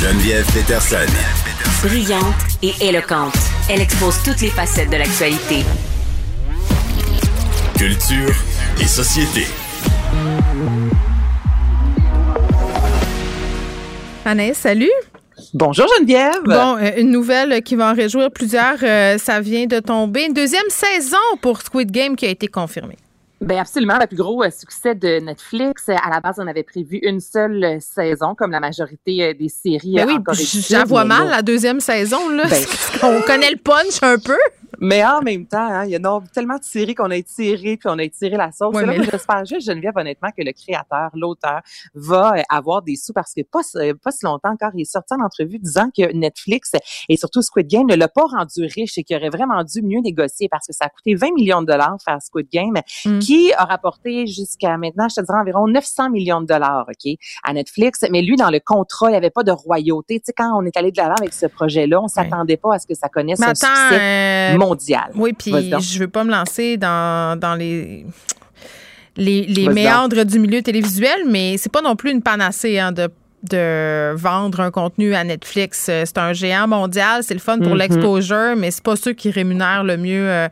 Geneviève Peterson. Brillante et éloquente, elle expose toutes les facettes de l'actualité. Culture et société. Anaïs, salut. Bonjour Geneviève. Bon, euh, une nouvelle qui va en réjouir plusieurs, euh, ça vient de tomber. Une deuxième saison pour Squid Game qui a été confirmée. Ben absolument, le plus gros euh, succès de Netflix. À la base, on avait prévu une seule euh, saison, comme la majorité euh, des séries. Ben euh, oui, j'en vois mal là- la deuxième saison. Là. Ben. on connaît le punch un peu. Mais en même temps, hein, il y a non- tellement séries qu'on a étirées, puis on a étiré la sauce. Ouais, là, mais J'espère juste, Geneviève, honnêtement, que le créateur, l'auteur, va euh, avoir des sous parce que pas, si- pas si longtemps encore, il est sorti en entrevue disant que Netflix et surtout Squid Game ne l'a pas rendu riche et qu'il aurait vraiment dû mieux négocier parce que ça a coûté 20 millions de dollars faire Squid Game, Mm. qui a rapporté jusqu'à maintenant, je te dirais, environ 900 millions de dollars, OK, à Netflix. Mais lui, dans le contrat, il n'y avait pas de royauté. Tu sais, quand on est allé de l'avant avec ce projet-là, on s'attendait pas à ce que ça connaisse Mais un attends, succès euh, oui, puis je veux pas me lancer dans, dans les les, les méandres du milieu télévisuel, mais c'est pas non plus une panacée hein, de de vendre un contenu à Netflix. Euh, C'est un géant mondial, c'est le fun pour Mhm. l'exposure, mais c'est pas ceux qui rémunèrent le mieux euh,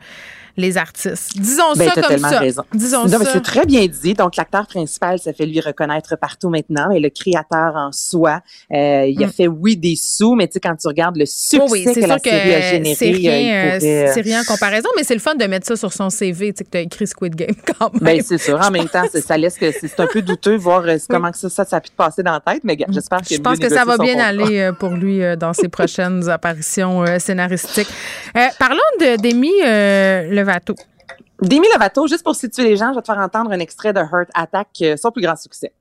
les artistes. Disons Ben, ça comme tellement ça. raison. Disons Non, mais ça. c'est très bien dit. Donc, l'acteur principal, ça fait lui reconnaître partout maintenant. Mais le créateur en soi, euh, il a Mm. fait, oui, des sous, mais tu sais, quand tu regardes le succès Oh oui, que la que série a généré, c'est rien, euh, pourrait, euh, c'est rien en comparaison, mais c'est le fun de mettre ça sur son CV, tu sais, que tu as écrit Squid Game quand même. Ben, c'est sûr. En même temps, ça laisse que c'est un peu douteux voir comment que ça, ça, ça a pu te passer dans la tête, mais gars, j'espère qu'il Je pense que ça va bien contrat. aller pour lui dans ses prochaines apparitions scénaristiques. Euh, parlons de euh, Demi Lovato, juste pour situer les gens, je vais te faire entendre un extrait de Heart Attack, euh, son plus grand succès.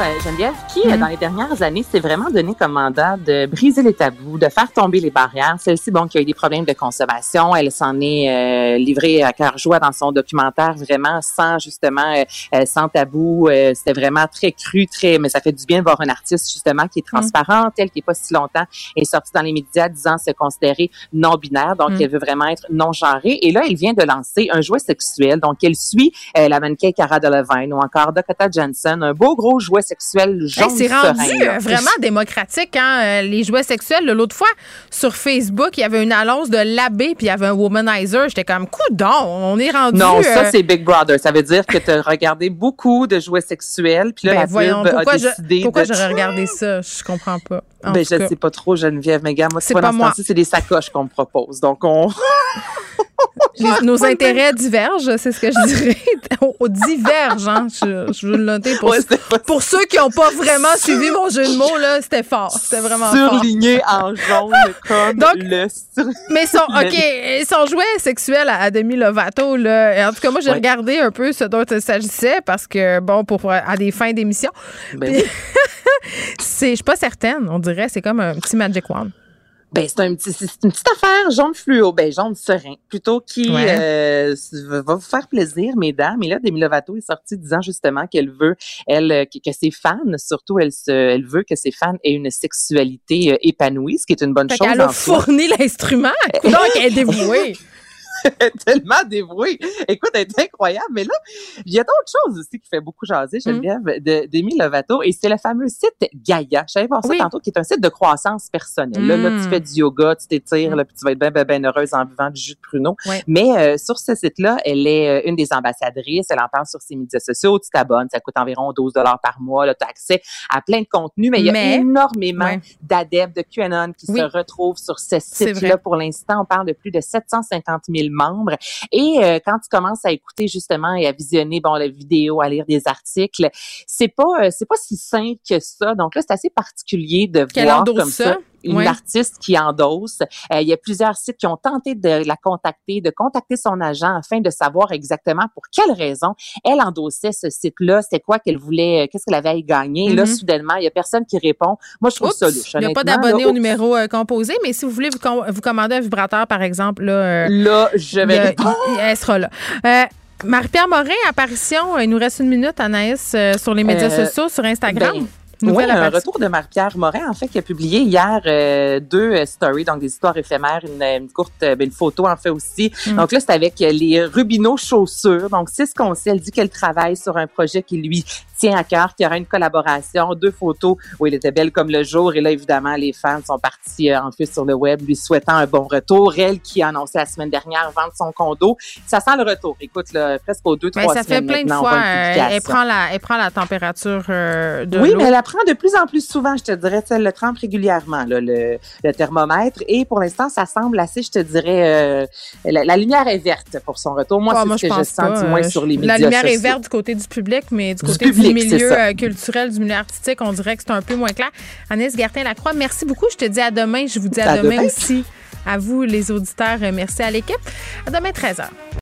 Euh, Geneviève, qui, euh, dans les dernières années, s'est vraiment donné comme mandat de briser les tabous, de faire tomber les barrières? Celle-ci, bon, qui a eu des problèmes de consommation, elle s'en est euh, livrée à cœur joie dans son documentaire, vraiment sans, justement, euh, euh, sans tabou. C'était vraiment très cru, très, mais ça fait du bien de voir un artiste, justement, qui est transparent, tel qui est pas si longtemps, est sorti dans les médias disant se considérer non-binaire, donc Mm. elle veut vraiment être non-genrée. Et là, elle vient de lancer un jouet sexuel, donc elle suit euh, la mannequin Cara Delevingne ou encore Dakota Johnson, un beau gros jouet sexuel jaune Hey, c'est rendu euh, vraiment démocratique, hein, euh, les jouets sexuels. L'autre fois, sur Facebook, il y avait une annonce de l'abbé, puis il y avait un womanizer. J'étais comme, coudon, on est rendu... Non, ça euh, c'est Big Brother. Ça veut dire que tu as regardé beaucoup de jouets sexuels, puis là ben, la voyons, pub pourquoi, a je- décidé pourquoi j'aurais regardé ça? Je comprends pas. En Ben, je cas. sais pas trop, Geneviève, mais gars, moi, C'est pas moi. c'est des sacoches qu'on me propose. Donc, on... Les- nos intérêts divergent, c'est ce que je dirais. On diverge, hein. Je, je veux le noter pour, Ouais, pour ceux qui n'ont pas vraiment suivi mon jeu de mots, là, c'était fort. C'était vraiment fort. surligné en jaune comme Donc- le... sur- Mais son, OK, son jouet sexuel à, à Demi Lovato, là, et en tout cas, moi, j'ai Ouais. regardé un peu ce dont il s'agissait parce que, bon, pour à des fins d'émission, Ben, c'est, je suis pas certaine, on dirait, c'est comme un petit Magic Wand. Ben, c'est un petit, c'est une petite affaire jaune fluo, ben jaune serein, plutôt qui Ouais. euh, va vous faire plaisir, mesdames. Et là, Demi Lovato est sortie disant justement qu'elle veut, elle, euh, que, ses fans, surtout, elle se, elle veut que ses fans aient une sexualité euh, épanouie, ce qui est une bonne Fait chose qu'elle a fourni l'instrument. Donc, elle est dévouée. tellement dévouée. Écoute, elle est incroyable. Mais là, il y a d'autres choses aussi qui fait beaucoup jaser, Mm. Geneviève, de Demi Lovato. Et c'est le fameux site Gaia. Je savais pas ça Oui. tantôt, qui est un site de croissance personnelle. Là, là, Mm. tu fais du yoga, tu t'étires, là, puis tu vas être bien, bien, bien heureuse en buvant du jus de pruneau. Mais euh, sur ce site-là, elle est euh, une des ambassadrices. Elle en parle sur ses médias sociaux. Tu t'abonnes. Ça coûte environ 12 dollars par mois. Tu as accès à plein de contenus. Mais il y a Mais- énormément d'adeptes de QAnon qui se retrouvent sur ce site-là. Pour l'instant, on parle de plus de 750 000 membres. Et euh, quand tu commences à écouter justement et à visionner bon la vidéo, à lire des articles, c'est pas euh, c'est pas si simple que ça. Donc là, c'est assez particulier de Qu'elle voir comme ça. ça. Une artiste qui endosse. Euh, il y a plusieurs sites qui ont tenté de la contacter, de contacter son agent afin de savoir exactement pour quelle raison elle endossait ce site-là. C'était quoi qu'elle voulait, euh, qu'est-ce qu'elle avait à y gagner. Là, Mhm. soudainement, il y a personne qui répond. Moi, je trouve Oups, ça louche. il n'y a pas d'abonné au numéro euh, composé, mais si vous voulez vous, com- vous commander un vibrateur, par exemple, là, euh, Là, je vais il- elle sera là. Euh, Marie-Pierre Morin, apparition, il nous reste une minute, Anaïs, sur les médias sociaux, sur Instagram. ben, Oui, Nouvelle un apparition. retour de Marie-Pierre Morin, en fait, qui a publié hier euh, deux euh, stories, donc des histoires éphémères, une, une courte, euh, ben, une photo en fait aussi. Mm. Donc là, c'est avec euh, les Rubino chaussures. Donc c'est ce qu'on sait. Elle dit qu'elle travaille sur un projet qui lui tient à cœur, qu'il y aura une collaboration, deux photos où elle était belle comme le jour. Et là, évidemment, les fans sont partis euh, en plus sur le web lui souhaitant un bon retour. Elle qui a annoncé la semaine dernière vendre son condo. Ça sent le retour. Écoute, là, presque aux deux, Ben, trois ça fait semaines plein de maintenant, on fois. euh, elle, prend la, elle prend la température euh, de Oui, mais elle la prend de plus en plus souvent, je te dirais. Elle le trempe régulièrement, là, le, le thermomètre. Et pour l'instant, ça semble assez, je te dirais, euh, la, la lumière est verte pour son retour. Moi, Ah, c'est ce que je je, pense sens, du moins, euh, sur les je- médias La lumière est verte du côté du public, mais du Du côté public, du milieu euh, culturel, du milieu artistique, on dirait que c'est un peu moins clair. Agnès Gertin-Lacroix, merci beaucoup. Je te dis à demain. Je vous dis à, À demain demain. aussi. À vous, les auditeurs, euh, merci à l'équipe. À demain, 13h.